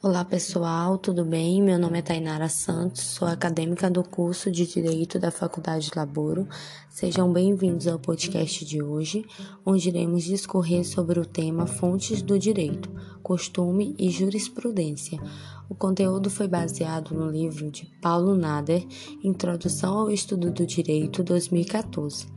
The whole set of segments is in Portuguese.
Olá pessoal, tudo bem? Meu nome é Tainara Santos, sou acadêmica do curso de Direito da Faculdade Laboro. Sejam bem-vindos ao podcast de hoje, onde iremos discorrer sobre o tema Fontes do Direito, Costume e Jurisprudência. O conteúdo foi baseado no livro de Paulo Nader, Introdução ao Estudo do Direito 2014.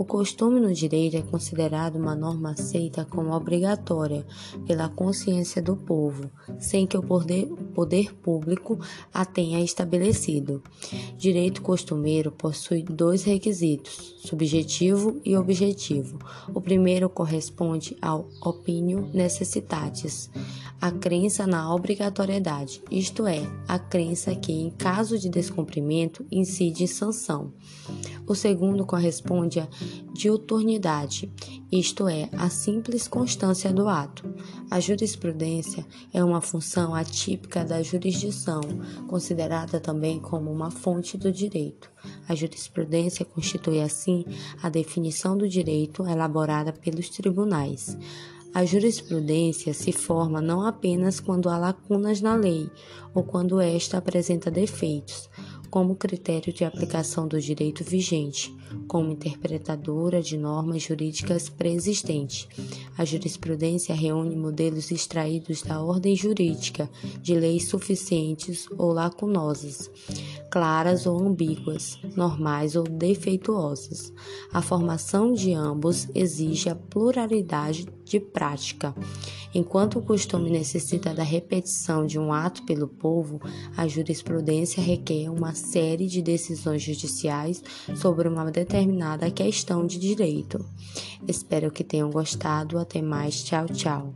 O costume no direito é considerado uma norma aceita como obrigatória pela consciência do povo, sem que o poder, poder público a tenha estabelecido. Direito costumeiro possui dois requisitos, subjetivo e objetivo. O primeiro corresponde ao opinio necessitatis, a crença na obrigatoriedade, isto é, a crença que, em caso de descumprimento, incide sanção. O segundo corresponde à diuturnidade, isto é, a simples constância do ato. A jurisprudência é uma função atípica da jurisdição, considerada também como uma fonte do direito. A jurisprudência constitui, assim, a definição do direito elaborada pelos tribunais. A jurisprudência se forma não apenas quando há lacunas na lei ou quando esta apresenta defeitos, como critério de aplicação do direito vigente, como interpretadora de normas jurídicas preexistentes. A jurisprudência reúne modelos extraídos da ordem jurídica de leis suficientes ou lacunosas, claras ou ambíguas, normais ou defeituosas. A formação de ambos exige a pluralidade de prática. Enquanto o costume necessita da repetição de um ato pelo povo, a jurisprudência requer uma série de decisões judiciais sobre uma determinada questão de direito. Espero que tenham gostado. Até mais. Tchau, tchau.